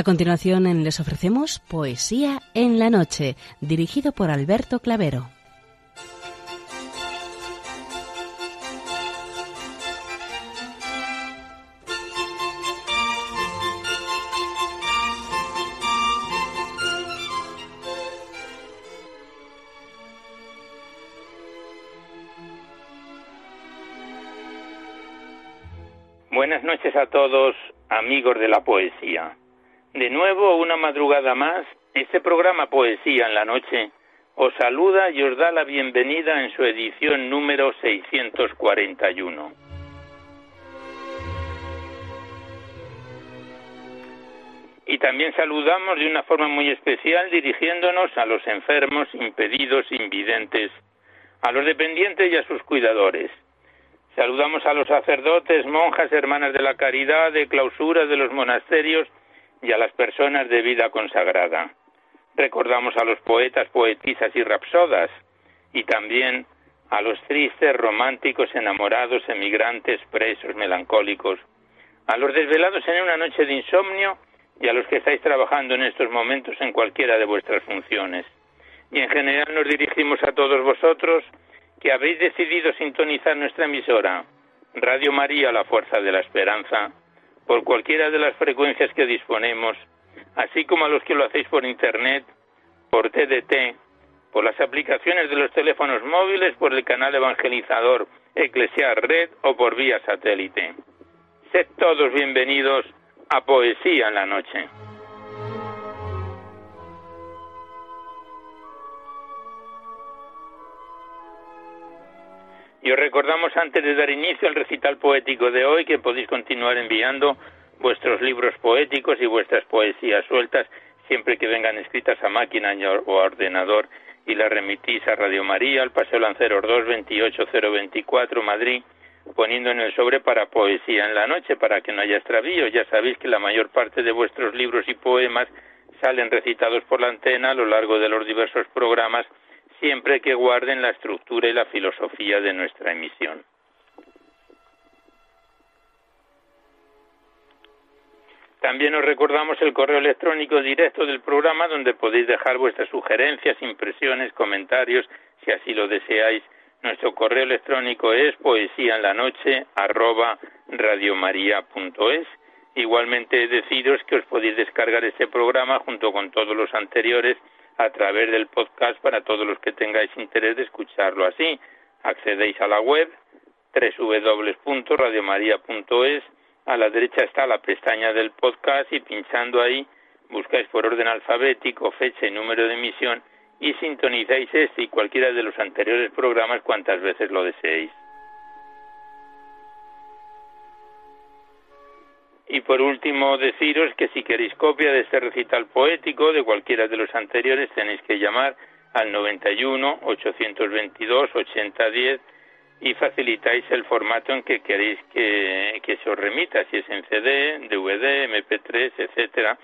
A continuación les ofrecemos Poesía en la Noche, dirigido por Alberto Clavero. Buenas noches a todos, amigos de la poesía. De nuevo, una madrugada más, este programa Poesía en la Noche os saluda y os da la bienvenida en su edición número 641. Y también saludamos de una forma muy especial dirigiéndonos a los enfermos, impedidos, invidentes, a los dependientes y a sus cuidadores. Saludamos a los sacerdotes, monjas, hermanas de la caridad, de clausuras de los monasterios, y a las personas de vida consagrada. Recordamos a los poetas, poetisas y rapsodas y también a los tristes, románticos, enamorados, emigrantes, presos, melancólicos, a los desvelados en una noche de insomnio y a los que estáis trabajando en estos momentos en cualquiera de vuestras funciones. Y en general nos dirigimos a todos vosotros que habéis decidido sintonizar nuestra emisora, Radio María, la Fuerza de la Esperanza, por cualquiera de las frecuencias que disponemos, así como a los que lo hacéis por Internet, por TDT, por las aplicaciones de los teléfonos móviles, por el canal evangelizador Eclesiar Red o por vía satélite. Sed todos bienvenidos a Poesía en la Noche. Y os recordamos antes de dar inicio al recital poético de hoy que podéis continuar enviando vuestros libros poéticos y vuestras poesías sueltas siempre que vengan escritas a máquina o a ordenador y las remitís a Radio María, al Paseo Lanceros 2, 28024, Madrid, poniendo en el sobre para poesía en la noche para que no haya extravío. Ya sabéis que la mayor parte de vuestros libros y poemas salen recitados por la antena a lo largo de los diversos programas siempre que guarden la estructura y la filosofía de nuestra emisión. También os recordamos el correo electrónico directo del programa donde podéis dejar vuestras sugerencias, impresiones, comentarios, si así lo deseáis. Nuestro correo electrónico es poesía en la noche Igualmente deciros que os podéis descargar este programa junto con todos los anteriores a través del podcast para todos los que tengáis interés de escucharlo así. Accedéis a la web www.radiomaria.es. A la derecha está la pestaña del podcast y pinchando ahí buscáis por orden alfabético fecha y número de emisión y sintonizáis este y cualquiera de los anteriores programas cuantas veces lo deseéis. Y por último, deciros que si queréis copia de este recital poético de cualquiera de los anteriores, tenéis que llamar al 91 822 8010 y facilitáis el formato en que queréis que, que se os remita, si es en CD, DVD, MP3, etcétera,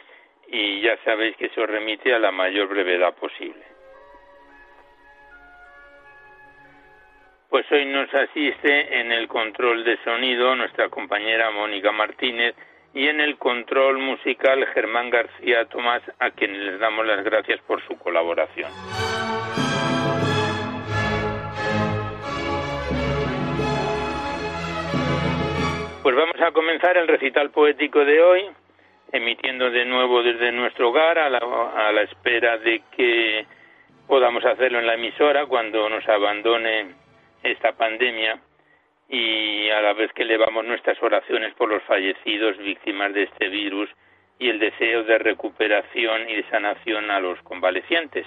y ya sabéis que se os remite a la mayor brevedad posible. Pues hoy nos asiste en el control de sonido nuestra compañera Mónica Martínez, y en el control musical Germán García Tomás, a quienes les damos las gracias por su colaboración. Pues vamos a comenzar el recital poético de hoy, emitiendo de nuevo desde nuestro hogar a la, a la espera de que podamos hacerlo en la emisora cuando nos abandone esta pandemia y a la vez que elevamos nuestras oraciones por los fallecidos víctimas de este virus y el deseo de recuperación y de sanación a los convalecientes.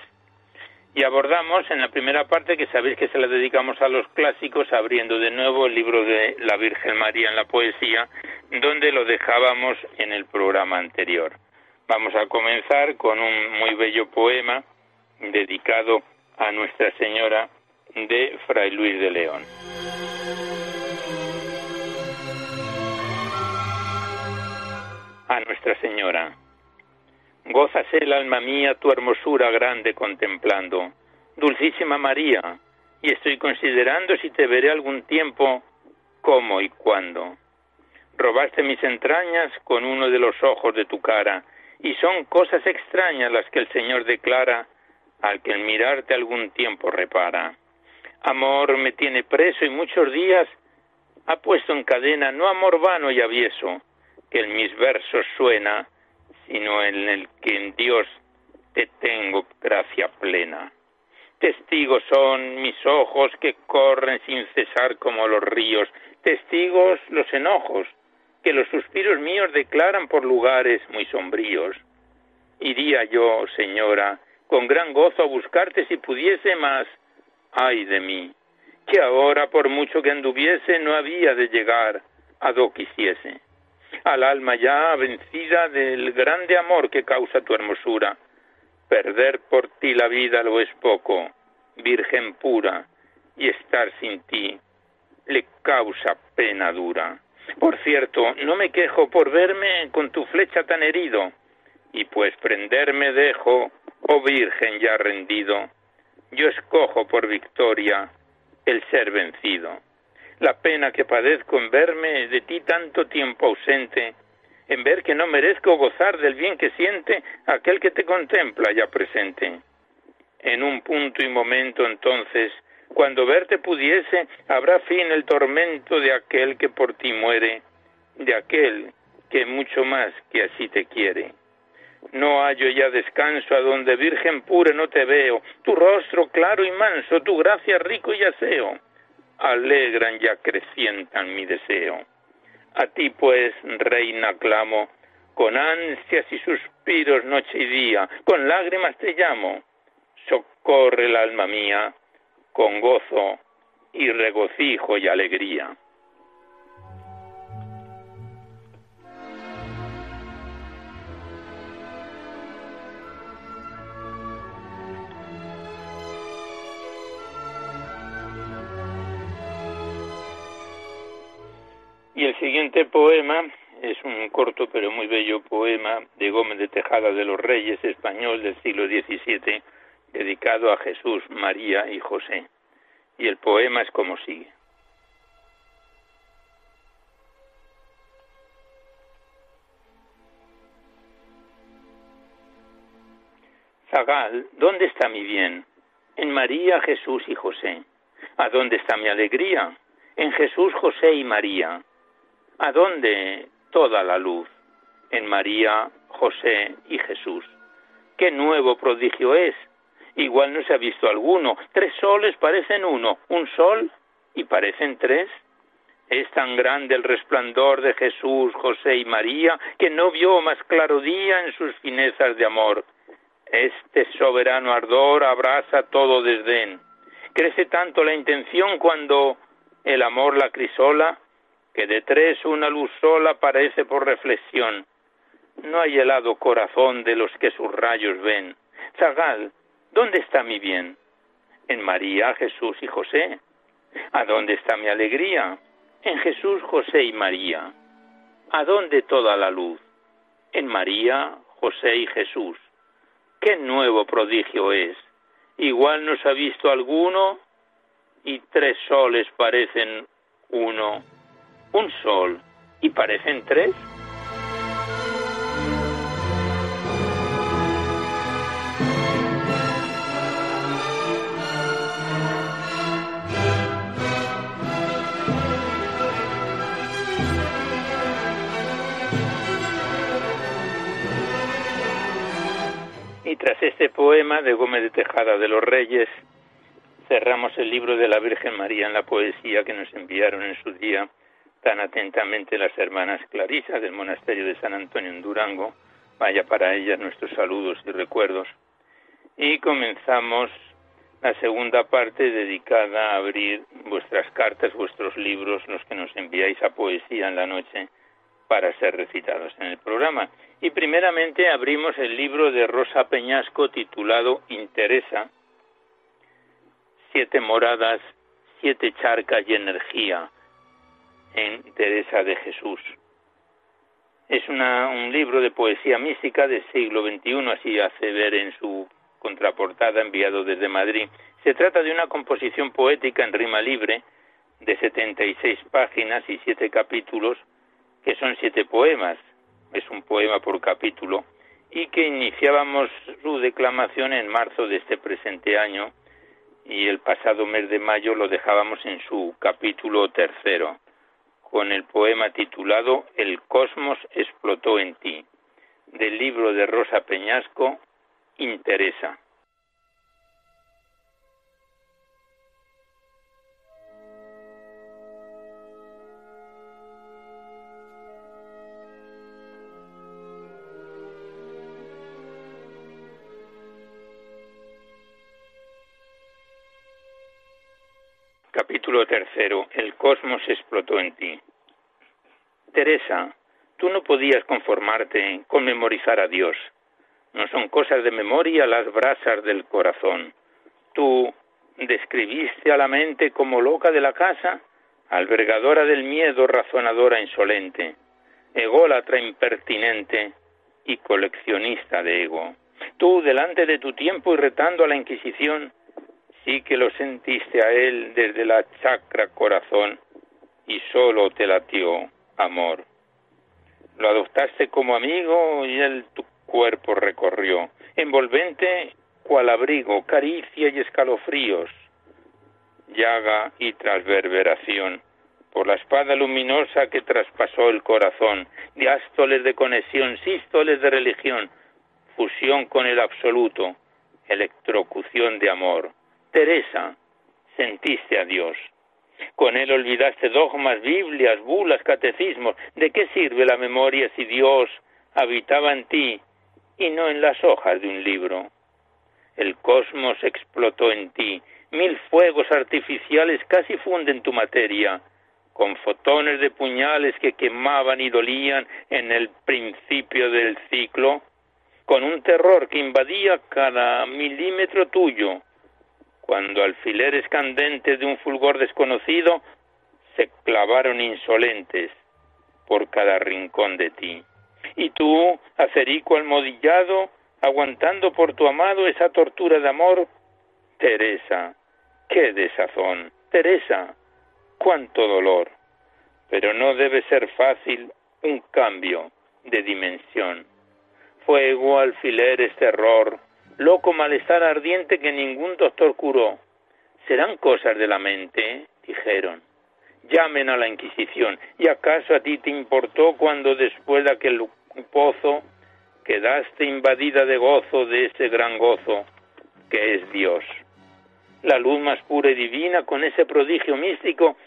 Y abordamos en la primera parte, que sabéis que se la dedicamos a los clásicos, abriendo de nuevo el libro de la Virgen María en la poesía, donde lo dejábamos en el programa anterior. Vamos a comenzar con un muy bello poema dedicado a Nuestra Señora de Fray Luis de León. Nuestra Señora. Gózase el alma mía tu hermosura grande contemplando, Dulcísima María, y estoy considerando si te veré algún tiempo, cómo y cuándo. Robaste mis entrañas con uno de los ojos de tu cara, y son cosas extrañas las que el Señor declara al que el mirarte algún tiempo repara. Amor me tiene preso y muchos días ha puesto en cadena, no amor vano y avieso, que en mis versos suena, sino en el que en Dios te tengo gracia plena. Testigos son mis ojos que corren sin cesar como los ríos, testigos los enojos, que los suspiros míos declaran por lugares muy sombríos. Iría yo, señora, con gran gozo a buscarte si pudiese más, ay de mí, que ahora por mucho que anduviese no había de llegar a do quisiese. Al alma ya vencida del grande amor que causa tu hermosura, perder por ti la vida lo es poco, virgen pura, y estar sin ti le causa pena dura. Por cierto, no me quejo por verme con tu flecha tan herido, y pues prenderme dejo, oh Virgen ya rendido, yo escojo por victoria el ser vencido. La pena que padezco en verme de ti tanto tiempo ausente, en ver que no merezco gozar del bien que siente aquel que te contempla ya presente. En un punto y momento entonces cuando verte pudiese, habrá fin el tormento de aquel que por ti muere, de aquel que mucho más que así te quiere. No hallo ya descanso a donde Virgen pura no te veo, tu rostro claro y manso, tu gracia rico y aseo, alegran y acrecientan mi deseo. A ti pues, reina, clamo, con ansias y suspiros noche y día, con lágrimas te llamo, socorre el alma mía, con gozo y regocijo y alegría. Y el siguiente poema es un corto pero muy bello poema de Gómez de Tejada de los Reyes, español del siglo XVII, dedicado a Jesús, María y José. Y el poema es como sigue. Zagal, ¿dónde está mi bien? En María, Jesús y José. ¿A dónde está mi alegría? En Jesús, José y María. ¿A dónde toda la luz? En María, José y Jesús. ¿Qué nuevo prodigio es? igual no se ha visto alguno. Tres soles parecen uno, un sol y parecen tres. Es tan grande el resplandor de Jesús, José y María, que no vio más claro día en sus finezas de amor. Este soberano ardor abraza todo desdén. Crece tanto la intención cuando el amor la crisola, que de tres una luz sola parece por reflexión. No hay helado corazón de los que sus rayos ven. Zagal, ¿Dónde está mi bien? En María, Jesús y José. ¿A dónde está mi alegría? En Jesús, José y María. ¿A dónde toda la luz? En María, José y Jesús. ¿Qué nuevo prodigio es? Igual nos ha visto alguno y tres soles parecen uno, un sol y parecen tres. Y tras este poema de Gómez de Tejada de los Reyes, cerramos el libro de la Virgen María en la poesía que nos enviaron en su día tan atentamente las hermanas Clarisas del monasterio de San Antonio en Durango. Vaya para ellas nuestros saludos y recuerdos. Y comenzamos la segunda parte dedicada a abrir vuestras cartas, vuestros libros, los que nos enviáis a poesía en la noche para ser recitados en el programa. Y primeramente abrimos el libro de Rosa Peñasco titulado Interesa, siete moradas, siete charcas y energía en Teresa de Jesús. Es un libro de poesía mística del siglo XXI, así hace ver en su contraportada enviado desde Madrid. Se trata de una composición poética en rima libre de 76 páginas y siete capítulos, que son siete poemas, es un poema por capítulo, y que iniciábamos su declamación en marzo de este presente año y el pasado mes de mayo lo dejábamos en su capítulo tercero con el poema titulado El cosmos explotó en ti, del libro de Rosa Peñasco, Interesa. Capítulo tercero. El cosmos explotó en ti. Teresa, tú no podías conformarte con memorizar a Dios. No son cosas de memoria las brasas del corazón. Tú describiste a la mente como loca de la casa, albergadora del miedo, razonadora insolente, ególatra impertinente y coleccionista de ego. Tú, delante de tu tiempo y retando a la Inquisición, que lo sentiste a él desde la chacra corazón y solo te latió amor. Lo adoptaste como amigo y él tu cuerpo recorrió, envolvente cual abrigo, caricia y escalofríos, llaga y transverberación, por la espada luminosa que traspasó el corazón, diástoles de conexión, sístoles de religión, fusión con el absoluto, electrocución de amor, Teresa, sentiste a Dios. Con él olvidaste dogmas, Biblias, bulas, catecismos. ¿De qué sirve la memoria si Dios habitaba en ti y no en las hojas de un libro? El cosmos explotó en ti, mil fuegos artificiales casi funden tu materia, con fotones de puñales que quemaban y dolían en el principio del ciclo, con un terror que invadía cada milímetro tuyo, cuando alfileres candentes de un fulgor desconocido se clavaron insolentes por cada rincón de ti. Y tú, acerico almodillado, aguantando por tu amado esa tortura de amor, Teresa, qué desazón, Teresa, cuánto dolor. Pero no debe ser fácil un cambio de dimensión. Fuego, alfileres, terror, loco malestar ardiente que ningún doctor curó. ¿Serán cosas de la mente? dijeron. Llamen a la Inquisición. ¿Y acaso a ti te importó cuando después de aquel pozo quedaste invadida de gozo de ese gran gozo que es Dios? La luz más pura y divina con ese prodigio místico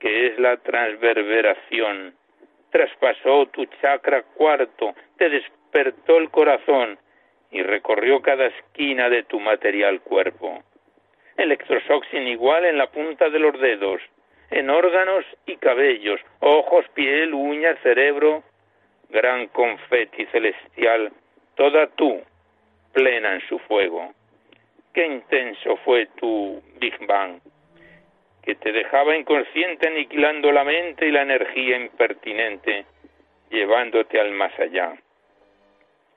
que es la transverberación. Traspasó tu chakra cuarto, te despertó el corazón y recorrió cada esquina de tu material cuerpo. Electroshock sin igual en la punta de los dedos, en órganos y cabellos, ojos, piel, uñas, cerebro, gran confeti celestial, toda tú, plena en su fuego. Qué intenso fue tu Big Bang, que te dejaba inconsciente aniquilando la mente y la energía impertinente, llevándote al más allá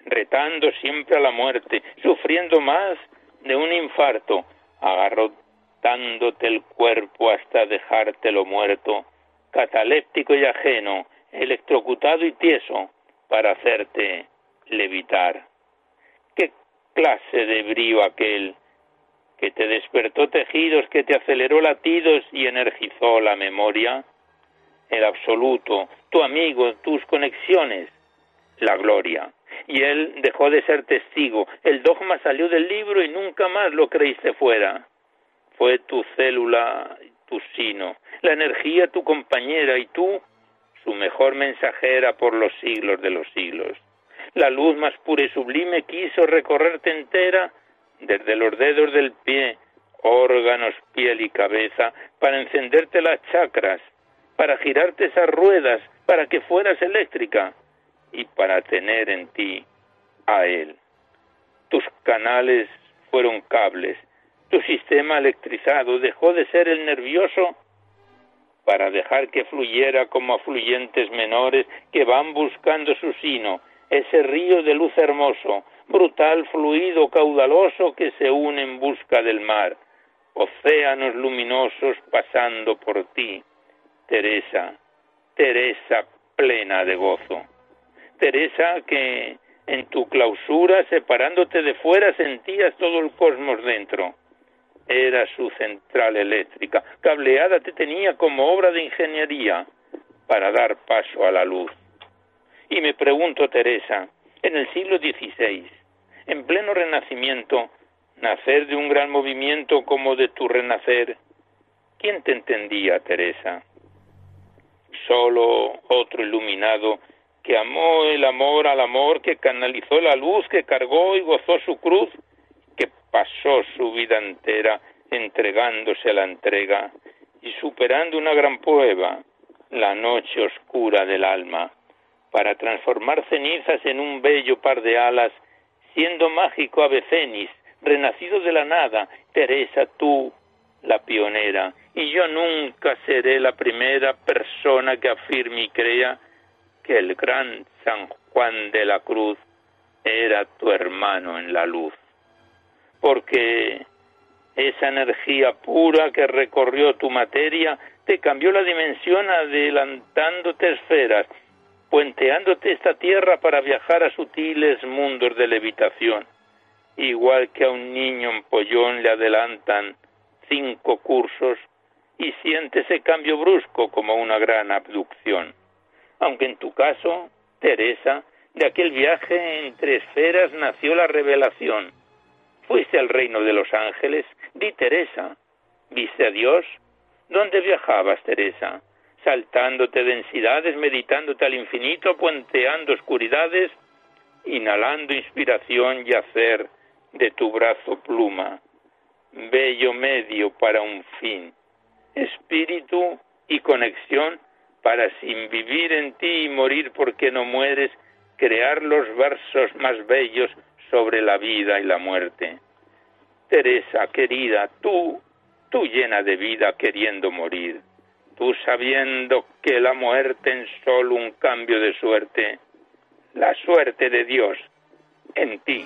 retando siempre a la muerte, sufriendo más de un infarto, agarrotándote el cuerpo hasta dejártelo muerto, cataléptico y ajeno, electrocutado y tieso, para hacerte levitar. ¿Qué clase de brío aquel que te despertó tejidos, que te aceleró latidos y energizó la memoria? El absoluto, tu amigo, tus conexiones, la gloria y él dejó de ser testigo. El dogma salió del libro y nunca más lo creíste fuera. Fue tu célula, tu sino, la energía tu compañera y tú su mejor mensajera por los siglos de los siglos. La luz más pura y sublime quiso recorrerte entera desde los dedos del pie, órganos, piel y cabeza, para encenderte las chakras, para girarte esas ruedas, para que fueras eléctrica y para tener en ti a Él. Tus canales fueron cables, tu sistema electrizado dejó de ser el nervioso para dejar que fluyera como afluyentes menores que van buscando su sino, ese río de luz hermoso, brutal, fluido, caudaloso que se une en busca del mar, océanos luminosos pasando por ti, Teresa, Teresa plena de gozo. Teresa que En tu clausura, separándote de fuera, sentías todo el cosmos dentro. Era su central eléctrica. Cableada te tenía como obra de ingeniería para dar paso a la luz. Y me pregunto, Teresa, en el siglo XVI, en pleno renacimiento, nacer de un gran movimiento como de tu renacer, ¿quién te entendía, Teresa? Solo otro iluminado que amó el amor al amor, que canalizó la luz, que cargó y gozó su cruz, que pasó su vida entera entregándose a la entrega y superando una gran prueba, la noche oscura del alma, para transformar cenizas en un bello par de alas, siendo mágico ave fénix, renacido de la nada, Teresa, tú, la pionera, y yo nunca seré la primera persona que afirme y crea que el gran San Juan de la Cruz era tu hermano en la luz. Porque esa energía pura que recorrió tu materia te cambió la dimensión adelantándote esferas, puenteándote esta tierra para viajar a sutiles mundos de levitación. Igual que a un niño en pollón le adelantan cinco cursos y siente ese cambio brusco como una gran abducción aunque en tu caso, Teresa, de aquel viaje entre esferas nació la revelación. Fuiste al reino de los ángeles, di Teresa. ¿Viste a Dios? ¿Dónde viajabas, Teresa? Saltándote densidades, meditándote al infinito, puenteando oscuridades, inhalando inspiración y hacer de tu brazo pluma, bello medio para un fin, espíritu y conexión para sin vivir en ti y morir porque no mueres, crear los versos más bellos sobre la vida y la muerte. Teresa, querida, tú, tú llena de vida queriendo morir, tú sabiendo que la muerte es solo un cambio de suerte, la suerte de Dios en ti.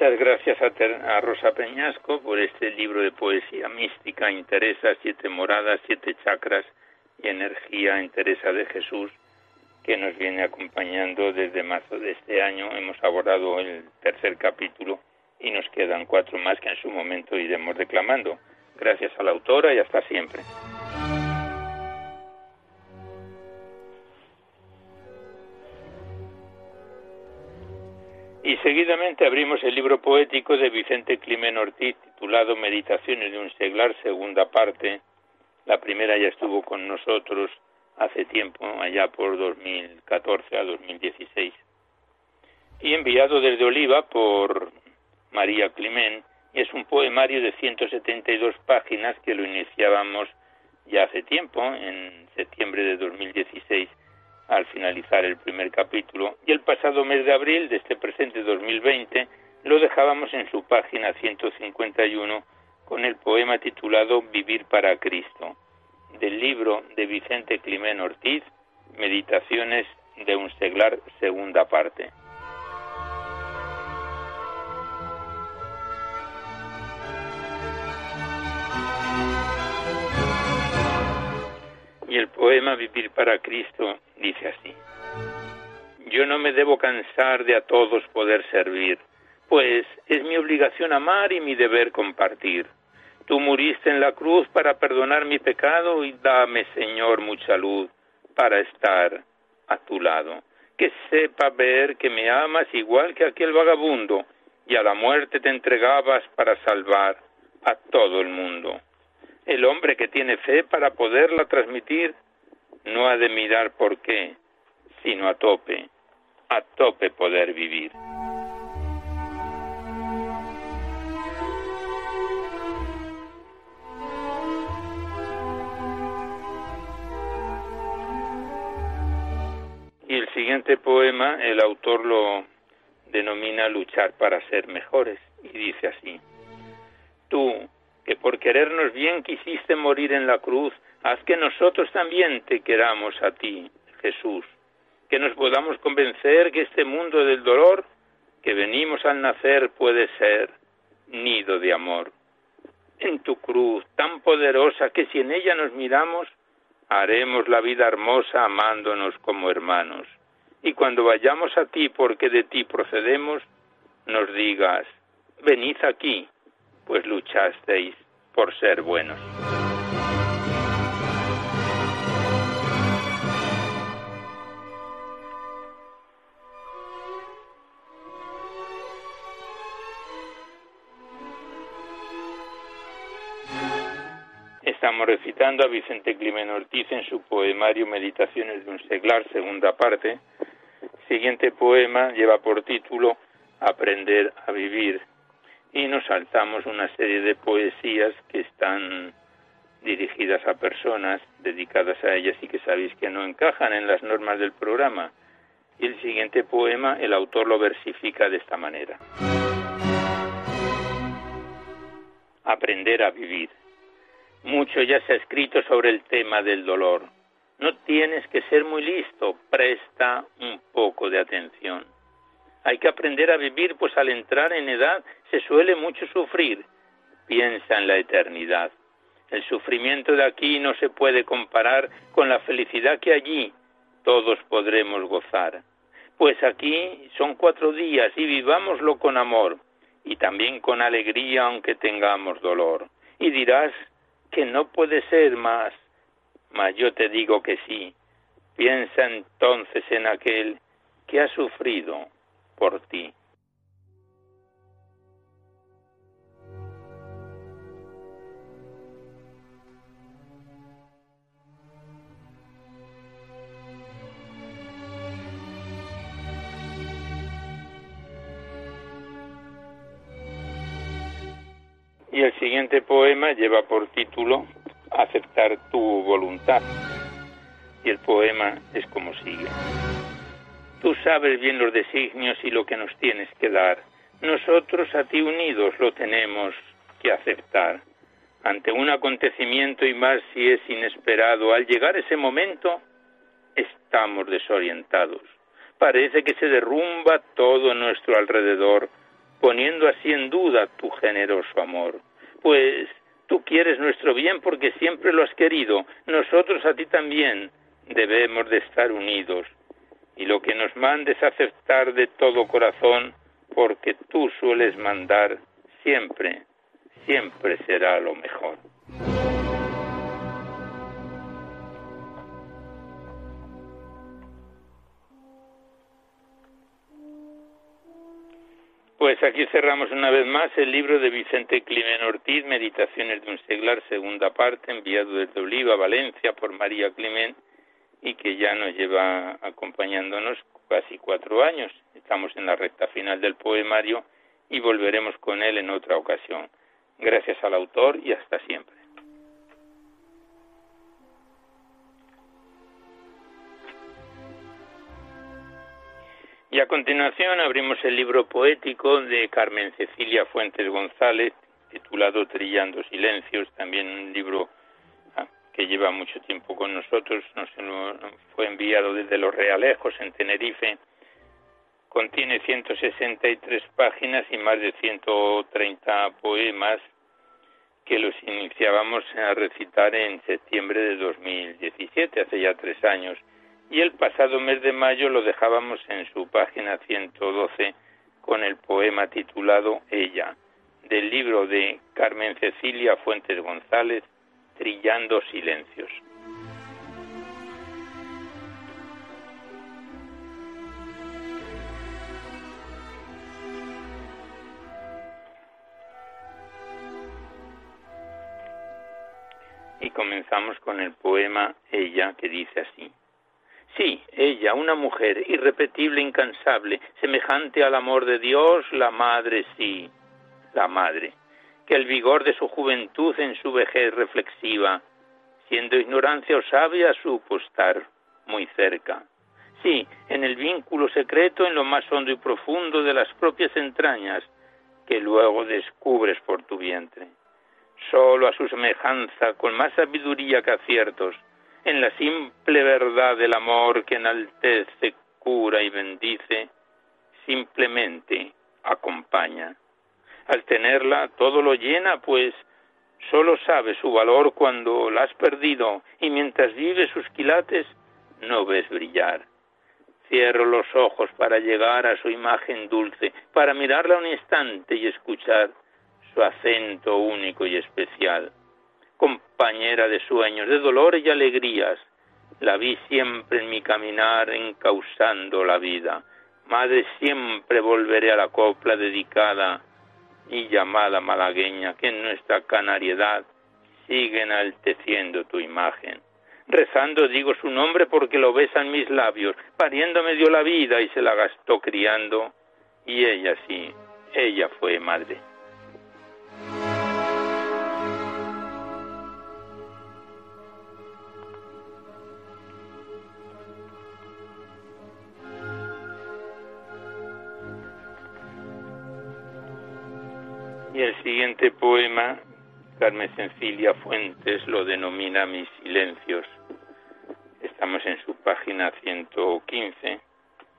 Muchas gracias a, Rosa Peñasco por este libro de poesía mística, Interesa, Siete Moradas, Siete Chakras y Energía en Teresa de Jesús, que nos viene acompañando desde marzo de este año. Hemos abordado el tercer capítulo y nos quedan cuatro más que en su momento iremos declamando. Gracias a la autora y hasta siempre. Y seguidamente abrimos el libro poético de Vicente Climen Ortiz titulado Meditaciones de un seglar, segunda parte. La primera ya estuvo con nosotros hace tiempo, allá por 2014 a 2016. Y enviado desde Oliva por María Climen, y es un poemario de 172 páginas que lo iniciábamos ya hace tiempo, en septiembre de 2016 al finalizar el primer capítulo y el pasado mes de abril de este presente 2020 lo dejábamos en su página 151 con el poema titulado Vivir para Cristo, del libro de Vicente Climén Ortiz, Meditaciones de un seglar, segunda parte. Y el poema Vivir para Cristo dice así. Yo no me debo cansar de a todos poder servir, pues es mi obligación amar y mi deber compartir. Tú muriste en la cruz para perdonar mi pecado y dame, Señor, mucha luz para estar a tu lado. Que sepa ver que me amas igual que aquel vagabundo y a la muerte te entregabas para salvar a todo el mundo. El hombre que tiene fe para poderla transmitir no ha de mirar por qué, sino a tope, a tope poder vivir. Y el siguiente poema, el autor lo denomina luchar para ser mejores, y dice así, tú, que por querernos bien quisiste morir en la cruz, haz que nosotros también te queramos a ti, Jesús, que nos podamos convencer que este mundo del dolor que venimos al nacer puede ser nido de amor. En tu cruz tan poderosa que si en ella nos miramos, haremos la vida hermosa amándonos como hermanos. Y cuando vayamos a ti porque de ti procedemos, nos digas, venid aquí, pues luchasteis por ser buenos. Estamos recitando a Vicente Climen Ortiz en su poemario Meditaciones de un seglar, segunda parte. siguiente poema lleva por título Aprender a vivir y nos saltamos una serie de poesías que están dirigidas a personas dedicadas a ellas y que sabéis que no encajan en las normas del programa. Y el siguiente poema el autor lo versifica de esta manera. Aprender a vivir. Mucho ya se ha escrito sobre el tema del dolor. No tienes que ser muy listo, presta un poco de atención. Hay que aprender a vivir, pues al entrar en edad se suele mucho sufrir. Piensa en la eternidad. El sufrimiento de aquí no se puede comparar con la felicidad que allí todos podremos gozar. Pues aquí son cuatro días y vivámoslo con amor y también con alegría aunque tengamos dolor. Y dirás que no puede ser más, mas yo te digo que sí. Piensa entonces en aquel que ha sufrido por ti. Y el siguiente poema lleva por título Aceptar tu voluntad. Y el poema es como sigue. Tú sabes bien los designios y lo que nos tienes que dar. Nosotros a ti unidos lo tenemos que aceptar. Ante un acontecimiento y más si es inesperado, al llegar ese momento, estamos desorientados. Parece que se derrumba todo nuestro alrededor, poniendo así en duda tu generoso amor. Pues tú quieres nuestro bien porque siempre lo has querido, nosotros a ti también debemos de estar unidos y lo que nos mandes aceptar de todo corazón, porque tú sueles mandar siempre, siempre será lo mejor. Pues aquí cerramos una vez más el libro de Vicente Climen Ortiz, Meditaciones de un seglar, segunda parte, enviado desde Oliva, Valencia, por María Climen y que ya nos lleva acompañándonos casi cuatro años. Estamos en la recta final del poemario y volveremos con él en otra ocasión. Gracias al autor y hasta siempre. Y a continuación abrimos el libro poético de Carmen Cecilia Fuentes González, titulado Trillando Silencios, también un libro que lleva mucho tiempo con nosotros, nos fue enviado desde Los Realejos en Tenerife. Contiene 163 páginas y más de 130 poemas que los iniciábamos a recitar en septiembre de 2017, hace ya tres años. Y el pasado mes de mayo lo dejábamos en su página 112 con el poema titulado Ella, del libro de Carmen Cecilia Fuentes González, trillando silencios. Y comenzamos con el poema Ella que dice así. Sí, ella, una mujer irrepetible, incansable, semejante al amor de Dios, la madre, sí, la madre que el vigor de su juventud en su vejez reflexiva, siendo ignorancia o sabia, supo estar muy cerca. Sí, en el vínculo secreto, en lo más hondo y profundo de las propias entrañas, que luego descubres por tu vientre. solo a su semejanza, con más sabiduría que aciertos, en la simple verdad del amor que enaltece, cura y bendice, simplemente acompaña. Al tenerla todo lo llena, pues solo sabe su valor cuando la has perdido y mientras vive sus quilates no ves brillar. Cierro los ojos para llegar a su imagen dulce, para mirarla un instante y escuchar su acento único y especial. Compañera de sueños, de dolores y alegrías, la vi siempre en mi caminar encausando la vida. Madre, siempre volveré a la copla dedicada y llamada malagueña que en nuestra canariedad sigue enalteciendo tu imagen. Rezando digo su nombre porque lo besan mis labios. Pariendo me dio la vida y se la gastó criando. Y ella sí, ella fue madre. Siguiente poema, Carmen Sencilia Fuentes lo denomina Mis silencios. Estamos en su página 115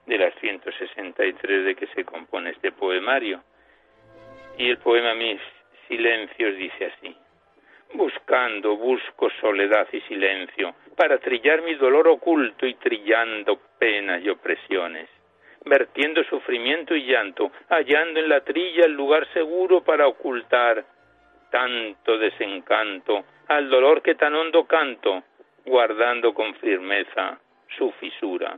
de las 163 de que se compone este poemario. Y el poema Mis silencios dice así. Buscando, busco soledad y silencio para trillar mi dolor oculto y trillando penas y opresiones vertiendo sufrimiento y llanto, hallando en la trilla el lugar seguro para ocultar tanto desencanto al dolor que tan hondo canto, guardando con firmeza su fisura.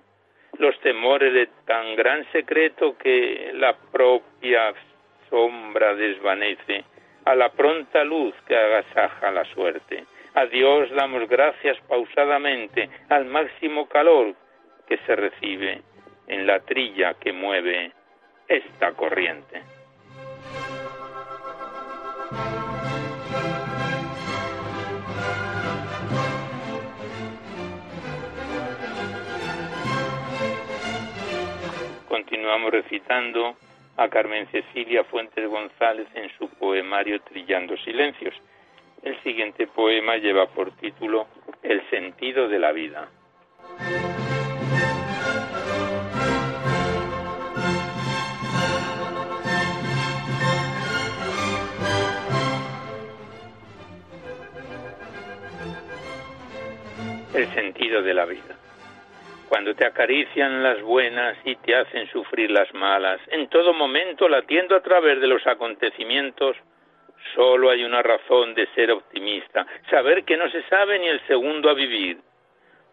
Los temores de tan gran secreto que la propia sombra desvanece a la pronta luz que agasaja la suerte. A Dios damos gracias pausadamente al máximo calor que se recibe en la trilla que mueve esta corriente. Continuamos recitando a Carmen Cecilia Fuentes González en su poemario Trillando Silencios. El siguiente poema lleva por título El sentido de la vida. El sentido de la vida. Cuando te acarician las buenas y te hacen sufrir las malas, en todo momento latiendo a través de los acontecimientos, solo hay una razón de ser optimista, saber que no se sabe ni el segundo a vivir.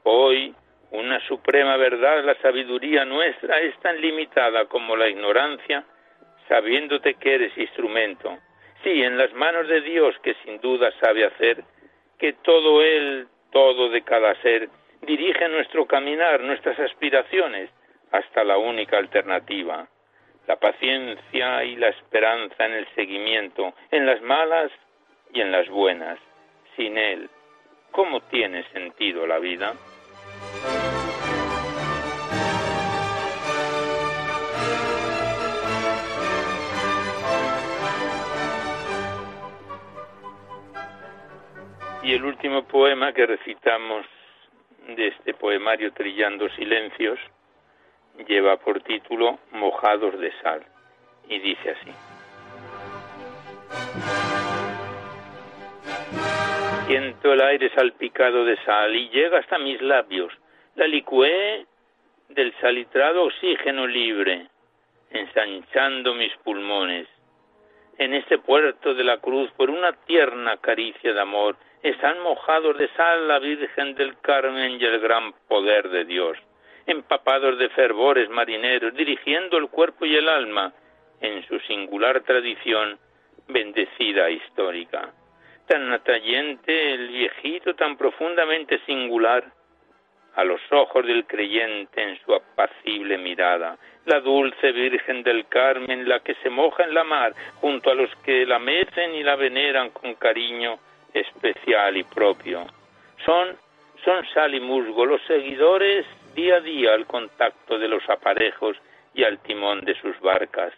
Hoy, una suprema verdad, la sabiduría nuestra es tan limitada como la ignorancia, sabiéndote que eres instrumento. Sí, en las manos de Dios, que sin duda sabe hacer que todo Él todo de cada ser, dirige nuestro caminar, nuestras aspiraciones, hasta la única alternativa, la paciencia y la esperanza en el seguimiento, en las malas y en las buenas. Sin él, ¿cómo tiene sentido la vida? Y el último poema que recitamos de este poemario Trillando Silencios lleva por título Mojados de Sal y dice así. Siento el aire salpicado de sal y llega hasta mis labios. La licué del salitrado oxígeno libre, ensanchando mis pulmones. En este puerto de la cruz, por una tierna caricia de amor, están mojados de sal la Virgen del Carmen y el gran poder de Dios, empapados de fervores marineros, dirigiendo el cuerpo y el alma en su singular tradición bendecida histórica. Tan atrayente el viejito, tan profundamente singular, a los ojos del creyente en su apacible mirada, la dulce Virgen del Carmen, la que se moja en la mar, junto a los que la mecen y la veneran con cariño, especial y propio. Son, son sal y musgo los seguidores día a día al contacto de los aparejos y al timón de sus barcas,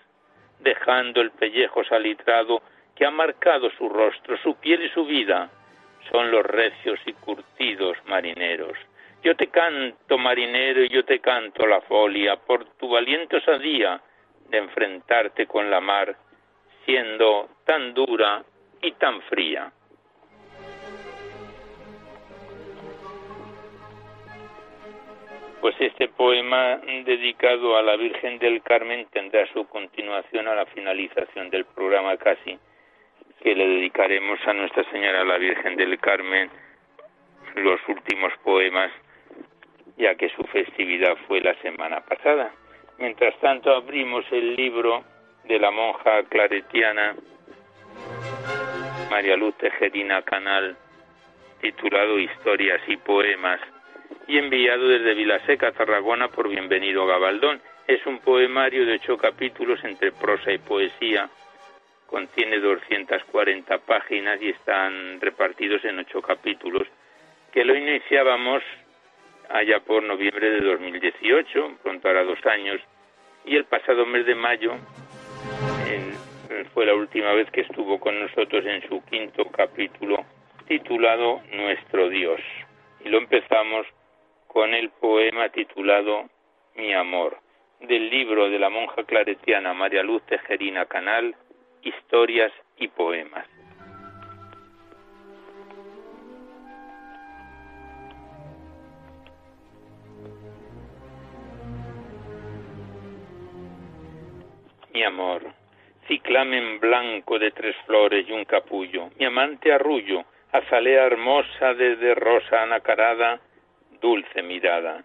dejando el pellejo salitrado que ha marcado su rostro, su piel y su vida, son los recios y curtidos marineros. Yo te canto, marinero, y yo te canto la folia, por tu valiente osadía de enfrentarte con la mar, siendo tan dura y tan fría. Pues este poema dedicado a la Virgen del Carmen tendrá su continuación a la finalización del programa casi, que le dedicaremos a Nuestra Señora la Virgen del Carmen los últimos poemas, ya que su festividad fue la semana pasada. Mientras tanto abrimos el libro de la monja claretiana María Luz Tejerina Canal, titulado Historias y Poemas y enviado desde Vilaseca, Tarragona, por Bienvenido Gabaldón. Es un poemario de ocho capítulos entre prosa y poesía. Contiene 240 páginas y están repartidos en ocho capítulos, que lo iniciábamos allá por noviembre de 2018, pronto hará dos años, y el pasado mes de mayo fue la última vez que estuvo con nosotros en su quinto capítulo titulado Nuestro Dios. Y lo empezamos con el poema titulado Mi amor, del libro de la monja claretiana María Luz Tejerina Canal, Historias y Poemas. Mi amor, ciclamen blanco de tres flores y un capullo, mi amante arrullo, azalea hermosa desde rosa anacarada, dulce mirada,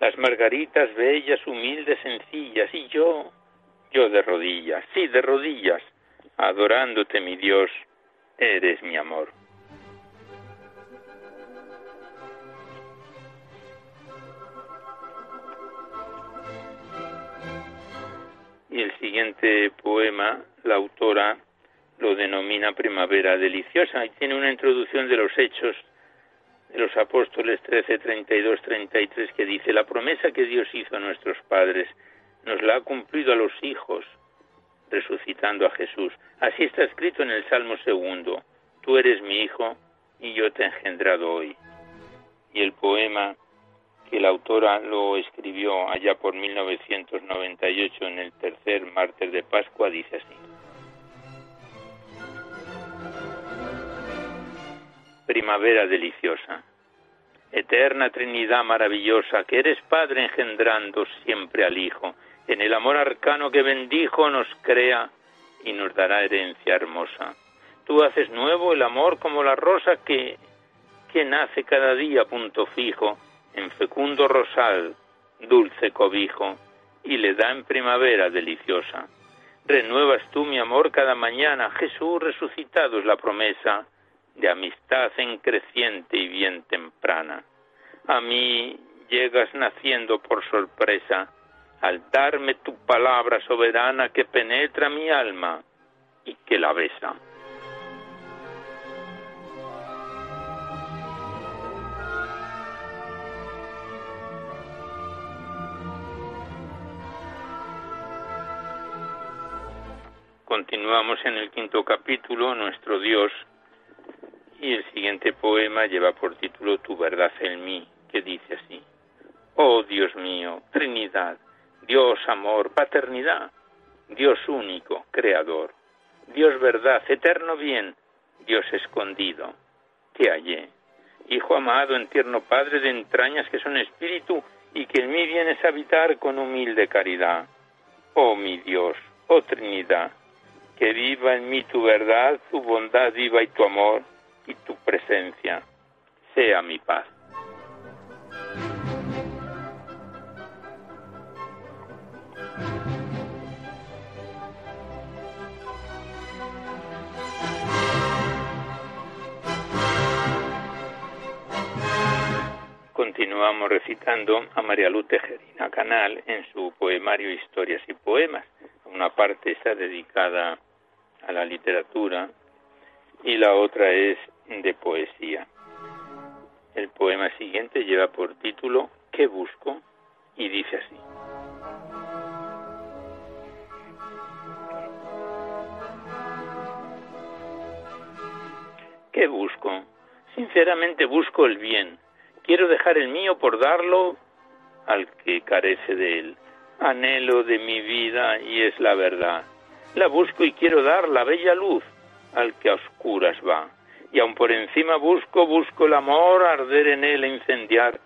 las margaritas bellas, humildes, sencillas, y yo, yo de rodillas, sí, de rodillas, adorándote, mi Dios, eres mi amor. Y el siguiente poema, la autora lo denomina Primavera Deliciosa y tiene una introducción de los hechos los apóstoles 13, 32, 33, que dice, la promesa que Dios hizo a nuestros padres nos la ha cumplido a los hijos, resucitando a Jesús. Así está escrito en el Salmo segundo, tú eres mi hijo y yo te he engendrado hoy. Y el poema que la autora lo escribió allá por 1998 en el tercer martes de Pascua dice así. Primavera deliciosa. Eterna Trinidad maravillosa, que eres Padre engendrando siempre al Hijo, en el amor arcano que bendijo nos crea y nos dará herencia hermosa. Tú haces nuevo el amor como la rosa que, que nace cada día punto fijo, en fecundo rosal, dulce cobijo, y le da en primavera deliciosa. Renuevas tú mi amor cada mañana, Jesús resucitado es la promesa, de amistad en creciente y bien temprana. A mí llegas naciendo por sorpresa, al darme tu palabra soberana que penetra mi alma y que la besa. Continuamos en el quinto capítulo, nuestro Dios y el siguiente poema lleva por título Tu verdad en mí, que dice así. Oh Dios mío, Trinidad, Dios amor, paternidad, Dios único, creador, Dios verdad, eterno bien, Dios escondido, te hallé. Hijo amado en tierno Padre de entrañas que son espíritu y que en mí vienes a habitar con humilde caridad. Oh mi Dios, oh Trinidad, que viva en mí tu verdad, tu bondad viva y tu amor, y tu presencia sea mi paz. Continuamos recitando a María Luz Tejerina Canal en su poemario Historias y Poemas. Una parte está dedicada a la literatura y la otra es de poesía. El poema siguiente lleva por título ¿Qué busco? y dice así. ¿Qué busco? Sinceramente busco el bien. Quiero dejar el mío por darlo al que carece de él. Anhelo de mi vida y es la verdad. La busco y quiero dar la bella luz al que a oscuras va. Y aun por encima busco, busco el amor, arder en él e incendiar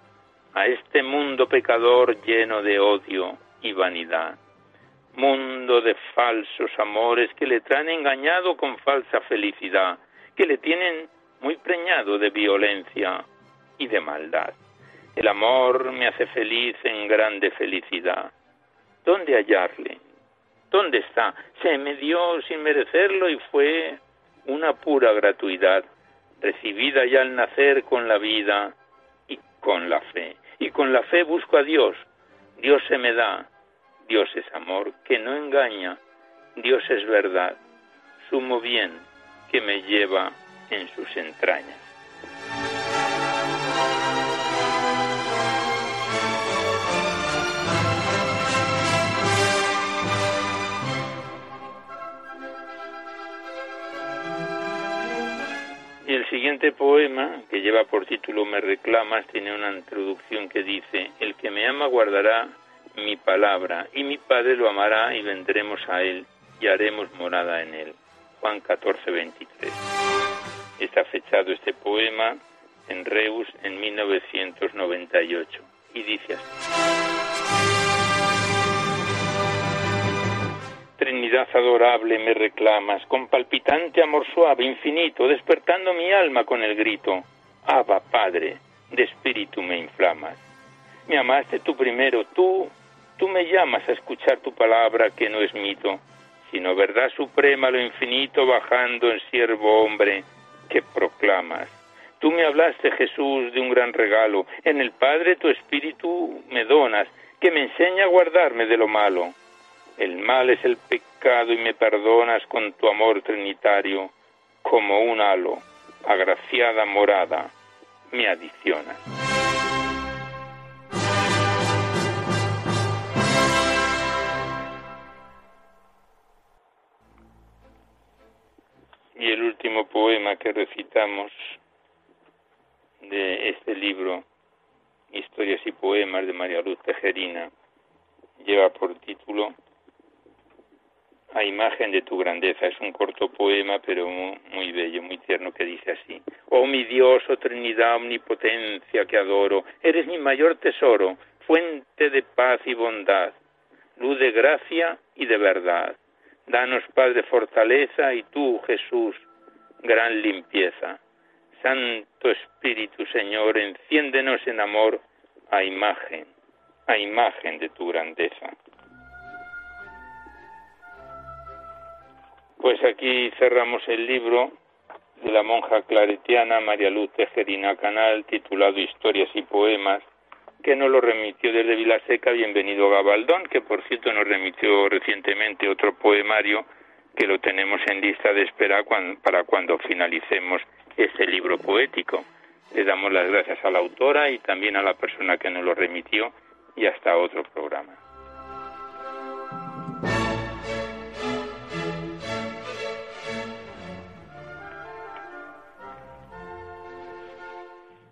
a este mundo pecador lleno de odio y vanidad. Mundo de falsos amores que le traen engañado con falsa felicidad, que le tienen muy preñado de violencia y de maldad. El amor me hace feliz en grande felicidad. ¿Dónde hallarle? ¿Dónde está? Se me dio sin merecerlo y fue una pura gratuidad, recibida ya al nacer con la vida y con la fe. Y con la fe busco a Dios. Dios se me da. Dios es amor que no engaña. Dios es verdad. Sumo bien que me lleva en sus entrañas. Siguiente poema, que lleva por título Me reclamas, tiene una introducción que dice, El que me ama guardará mi palabra, y mi Padre lo amará y vendremos a él y haremos morada en él. Juan 14, 23. Está fechado este poema en Reus en 1998 y dice así. Trinidad adorable me reclamas, con palpitante amor suave, infinito, despertando mi alma con el grito. Abba, Padre, de espíritu me inflamas. Me amaste tú primero, tú, tú me llamas a escuchar tu palabra que no es mito, sino verdad suprema lo infinito bajando en siervo hombre que proclamas. Tú me hablaste, Jesús, de un gran regalo. En el Padre tu espíritu me donas, que me enseña a guardarme de lo malo. El mal es el pecado y me perdonas con tu amor trinitario, como un halo, agraciada morada, me adicionas. Y el último poema que recitamos de este libro, Historias y Poemas de María Luz Tejerina, lleva por título A imagen de tu grandeza. Es un corto poema, pero muy, bello, muy tierno, que dice así. Oh mi Dios, oh Trinidad, omnipotencia que adoro, eres mi mayor tesoro, fuente de paz y bondad, luz de gracia y de verdad Danos, Padre, fortaleza y tú, Jesús, gran limpieza. Santo Espíritu, Señor, enciéndenos en amor a imagen, a imagen de tu grandeza. Pues aquí cerramos el libro de la monja claretiana María Luz Tejerina Canal, titulado Historias y Poemas, que nos lo remitió desde Vilaseca, bienvenido Gabaldón, que por cierto nos remitió recientemente otro poemario que lo tenemos en lista de espera para cuando finalicemos ese libro poético. Le damos las gracias a la autora y también a la persona que nos lo remitió y hasta otro programa.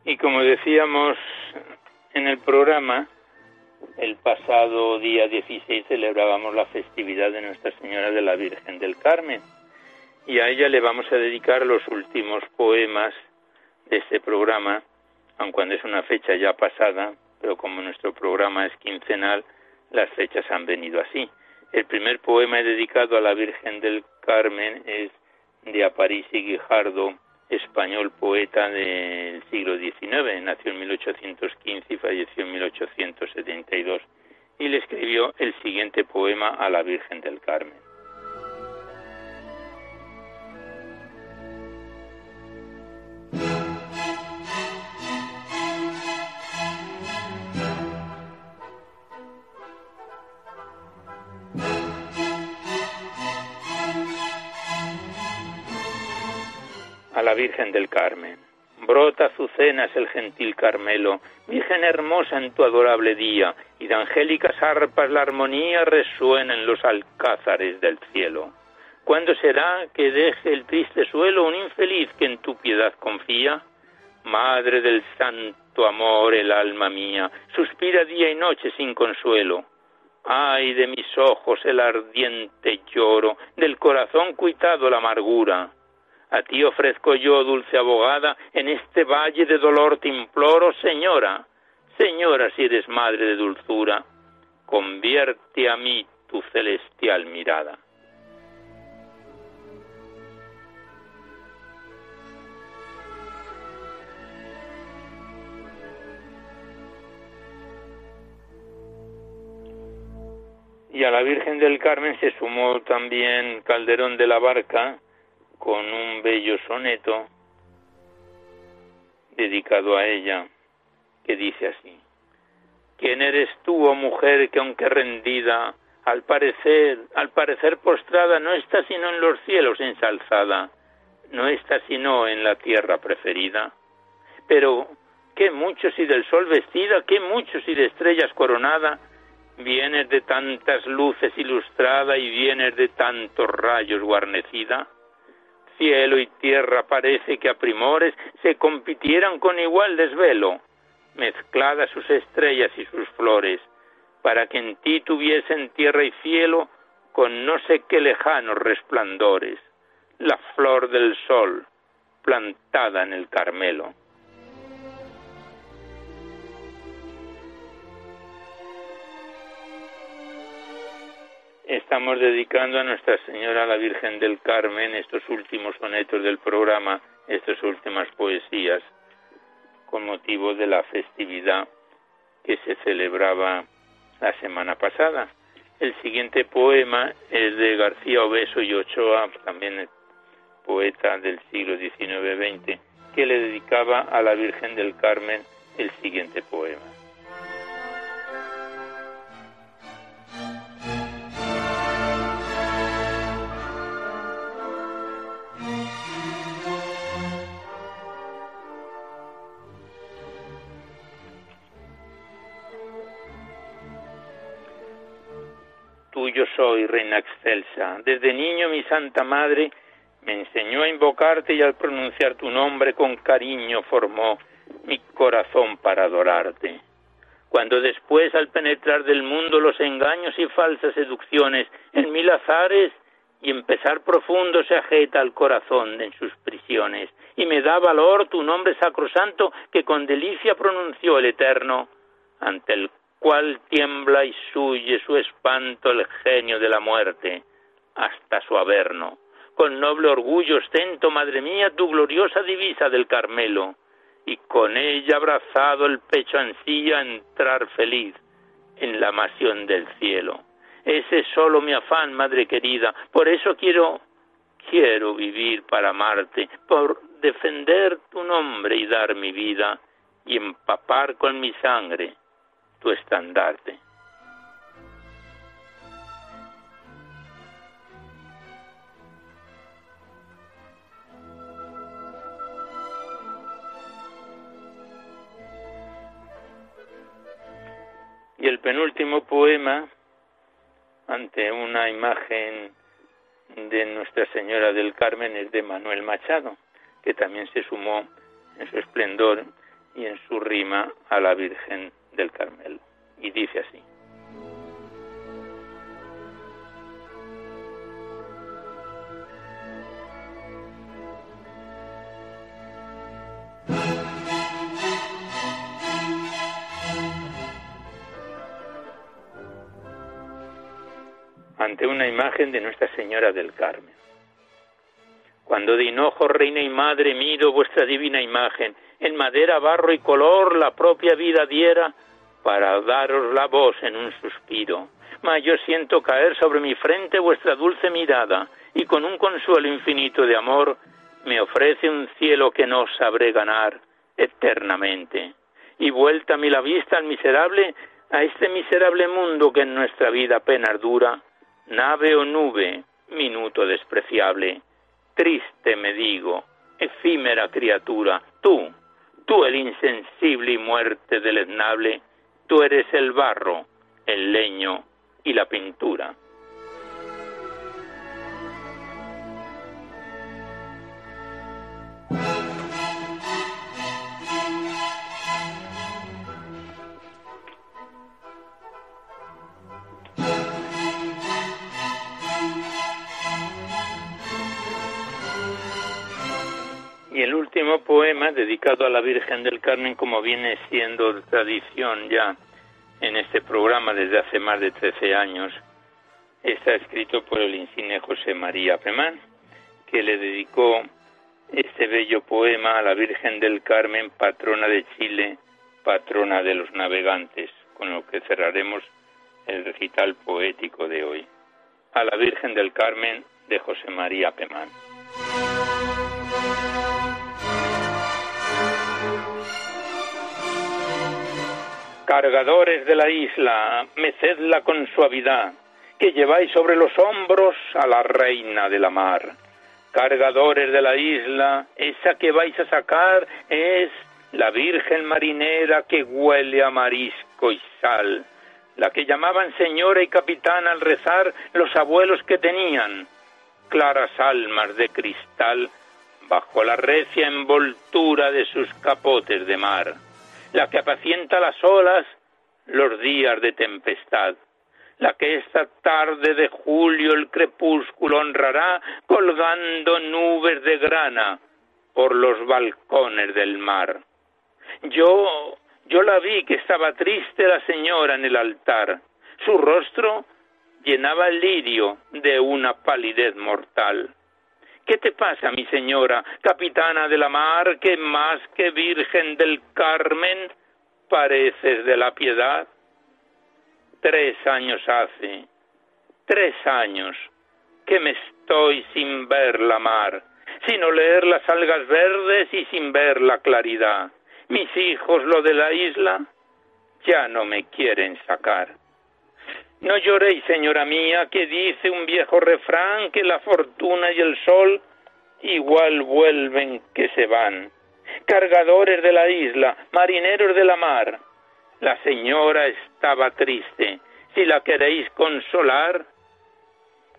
Y como decíamos en el programa, el pasado día 16 celebrábamos la festividad de Nuestra Señora de la Virgen del Carmen y a ella le vamos a dedicar los últimos poemas de este programa, aun cuando es una fecha ya pasada, pero como nuestro programa es quincenal, las fechas han venido así. El primer poema dedicado a la Virgen del Carmen es de Aparici Guijardo español poeta del siglo XIX, nació en 1815 y falleció en 1872, y le escribió el siguiente poema a la Virgen del Carmen. La Virgen del Carmen. Brota azucenas el gentil Carmelo, Virgen hermosa en tu adorable día, y de angélicas arpas la armonía resuena en los alcázares del cielo. ¿Cuándo será que deje el triste suelo un infeliz que en tu piedad confía? Madre del santo amor, el alma mía, suspira día y noche sin consuelo. Ay de mis ojos el ardiente lloro, del corazón cuitado la amargura. A ti ofrezco yo, dulce abogada, en este valle de dolor te imploro, señora, señora, si eres madre de dulzura, convierte a mí tu celestial mirada. Y a la Virgen del Carmen se sumó también Calderón de la Barca con un bello soneto dedicado a ella, que dice así. ¿Quién eres tú, oh mujer, que aunque rendida, al parecer, al parecer postrada, no está sino en los cielos ensalzada, no está sino en la tierra preferida? Pero, qué mucho si del sol vestida, qué mucho si de estrellas coronada, vienes de tantas luces ilustrada y vienes de tantos rayos guarnecida. Cielo y tierra parece que a primores se compitieran con igual desvelo, mezcladas sus estrellas y sus flores, para que en ti tuviesen tierra y cielo con no sé qué lejanos resplandores, la flor del sol plantada en el Carmelo. Estamos dedicando a Nuestra Señora la Virgen del Carmen estos últimos sonetos del programa, estas últimas poesías, con motivo de la festividad que se celebraba la semana pasada. El siguiente poema es de García Obeso y Ochoa, también poeta del siglo XIX-XX, que le dedicaba a la Virgen del Carmen el siguiente poema. Yo soy, reina excelsa. Desde niño mi Santa Madre me enseñó a invocarte y al pronunciar tu nombre con cariño formó mi corazón para adorarte. Cuando después al penetrar del mundo los engaños y falsas seducciones en mil azares y empezar profundo se ajeta al corazón en sus prisiones y me da valor tu nombre sacrosanto que con delicia pronunció el Eterno ante el cual tiembla y suye su espanto el genio de la muerte, hasta su averno. Con noble orgullo ostento, madre mía, tu gloriosa divisa del Carmelo, y con ella abrazado el pecho ansilla entrar feliz en la masión del cielo. Ese es solo mi afán, madre querida, por eso quiero, quiero vivir para amarte, por defender tu nombre y dar mi vida, y empapar con mi sangre estandarte. Y el penúltimo poema, ante una imagen de Nuestra Señora del Carmen, es de Manuel Machado, que también se sumó en su esplendor y en su rima a la Virgen del Carmelo. Y dice así. ante una imagen de Nuestra Señora del Carmen. Cuando de hinojo, reina y madre, miro vuestra divina imagen, en madera, barro y color la propia vida diera, para daros la voz en un suspiro. Mas yo siento caer sobre mi frente vuestra dulce mirada, y con un consuelo infinito de amor me ofrece un cielo que no sabré ganar eternamente. Y vuelta mi la vista al miserable, a este miserable mundo que en nuestra vida apenas dura, nave o nube, minuto despreciable, triste me digo, efímera criatura, tú, tú el insensible y muerte deleznable, Tú eres el barro, el leño y la pintura. Último poema dedicado a la Virgen del Carmen, como viene siendo tradición ya en este programa desde hace más de 13 años, está escrito por el insigne José María Pemán, que le dedicó este bello poema a la Virgen del Carmen, patrona de Chile, patrona de los navegantes, con lo que cerraremos el recital poético de hoy. A la Virgen del Carmen de José María Pemán. Cargadores de la isla, mecedla con suavidad, que lleváis sobre los hombros a la reina de la mar. Cargadores de la isla, esa que vais a sacar es la Virgen marinera que huele a marisco y sal, la que llamaban señora y capitán al rezar los abuelos que tenían, claras almas de cristal bajo la recia envoltura de sus capotes de mar, la que apacienta las olas los días de tempestad, la que esta tarde de julio el crepúsculo honrará colgando nubes de grana por los balcones del mar. Yo, yo la vi que estaba triste la señora en el altar. Su rostro llenaba el lirio de una palidez mortal. ¿Qué te pasa, mi señora, capitana de la mar, que más que Virgen del Carmen pareces de la piedad? Tres años hace, tres años, que me estoy sin ver la mar, sin oler las algas verdes y sin ver la claridad. Mis hijos, lo de la isla, ya no me quieren sacar. No lloréis, señora mía, que dice un viejo refrán que la fortuna y el sol igual vuelven que se van. Cargadores de la isla, marineros de la mar, la señora estaba triste. Si la queréis consolar,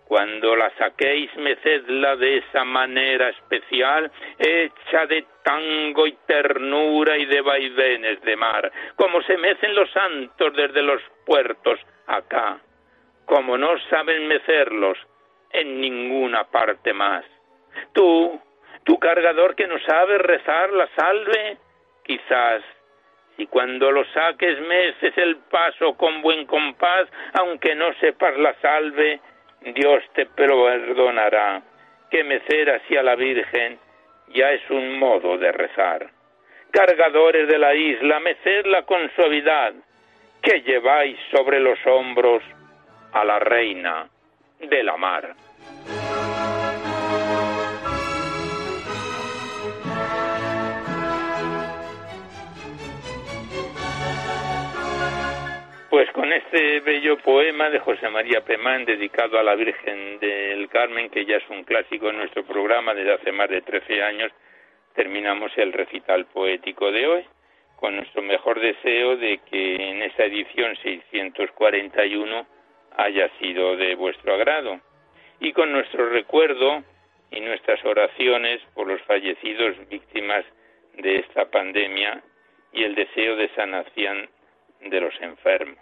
cuando la saquéis, mecedla de esa manera especial, hecha de tango y ternura y de vaivenes de mar, como se mecen los santos desde los puertos acá, como no saben mecerlos en ninguna parte más. Tú, tu cargador que no sabes rezar la salve, quizás y cuando lo saques meces el paso con buen compás, aunque no sepas la salve, Dios te perdonará. Que mecer así a la Virgen ya es un modo de rezar. Cargadores de la isla, mecedla con suavidad, que lleváis sobre los hombros a la reina de la mar. Pues con este bello poema de José María Pemán dedicado a la Virgen del Carmen, que ya es un clásico en nuestro programa desde hace más de 13 años, terminamos el recital poético de hoy, con nuestro mejor deseo de que en esta edición 641 haya sido de vuestro agrado, y con nuestro recuerdo y nuestras oraciones por los fallecidos víctimas de esta pandemia y el deseo de sanación de los enfermos.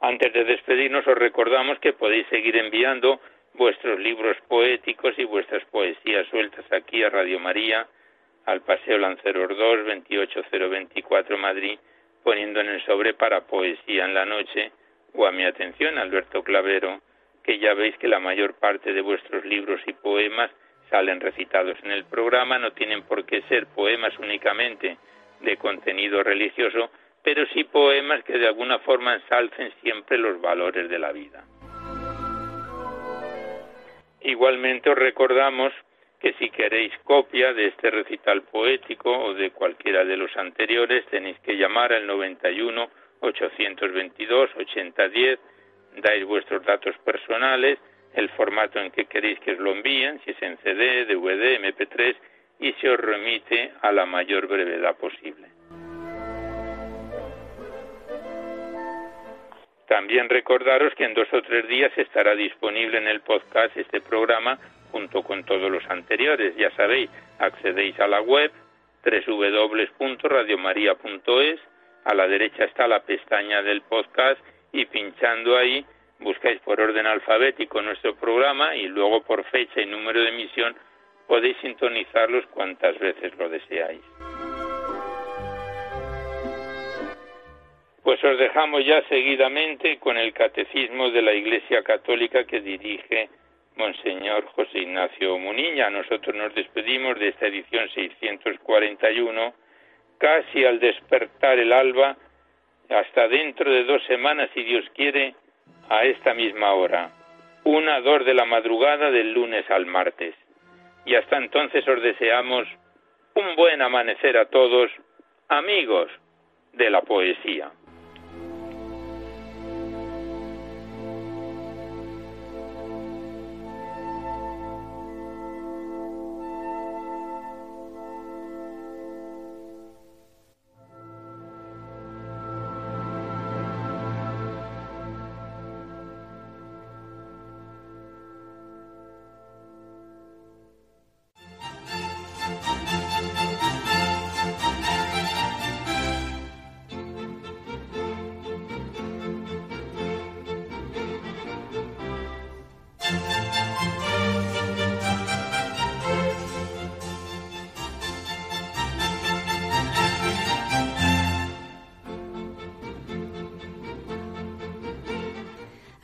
Antes de despedirnos os recordamos que podéis seguir enviando vuestros libros poéticos y vuestras poesías sueltas aquí a Radio María, al Paseo Lanceros 2, 28024 Madrid, poniendo en el sobre para Poesía en la Noche, o a mi atención, Alberto Clavero, que ya veis que la mayor parte de vuestros libros y poemas salen recitados en el programa, no tienen por qué ser poemas únicamente, de contenido religioso, pero sí poemas que de alguna forma ensalcen siempre los valores de la vida. Igualmente os recordamos que si queréis copia de este recital poético o de cualquiera de los anteriores tenéis que llamar al 91 822 8010, dais vuestros datos personales, el formato en que queréis que os lo envíen, si es en CD, DVD, MP3 y se os remite a la mayor brevedad posible. También recordaros que en dos o tres días estará disponible en el podcast este programa junto con todos los anteriores. Ya sabéis, accedéis a la web www.radiomaria.es, a la derecha está la pestaña del podcast y pinchando ahí buscáis por orden alfabético nuestro programa y luego por fecha y número de emisión podéis sintonizarlos cuantas veces lo deseáis. Pues os dejamos ya seguidamente con el catecismo de la Iglesia Católica que dirige Monseñor José Ignacio Muniña. Nosotros nos despedimos de esta edición 641, casi al despertar el alba, hasta dentro de dos semanas, si Dios quiere, a esta misma hora, una dos de la madrugada del lunes al martes. Y hasta entonces os deseamos un buen amanecer a todos, amigos de la poesía.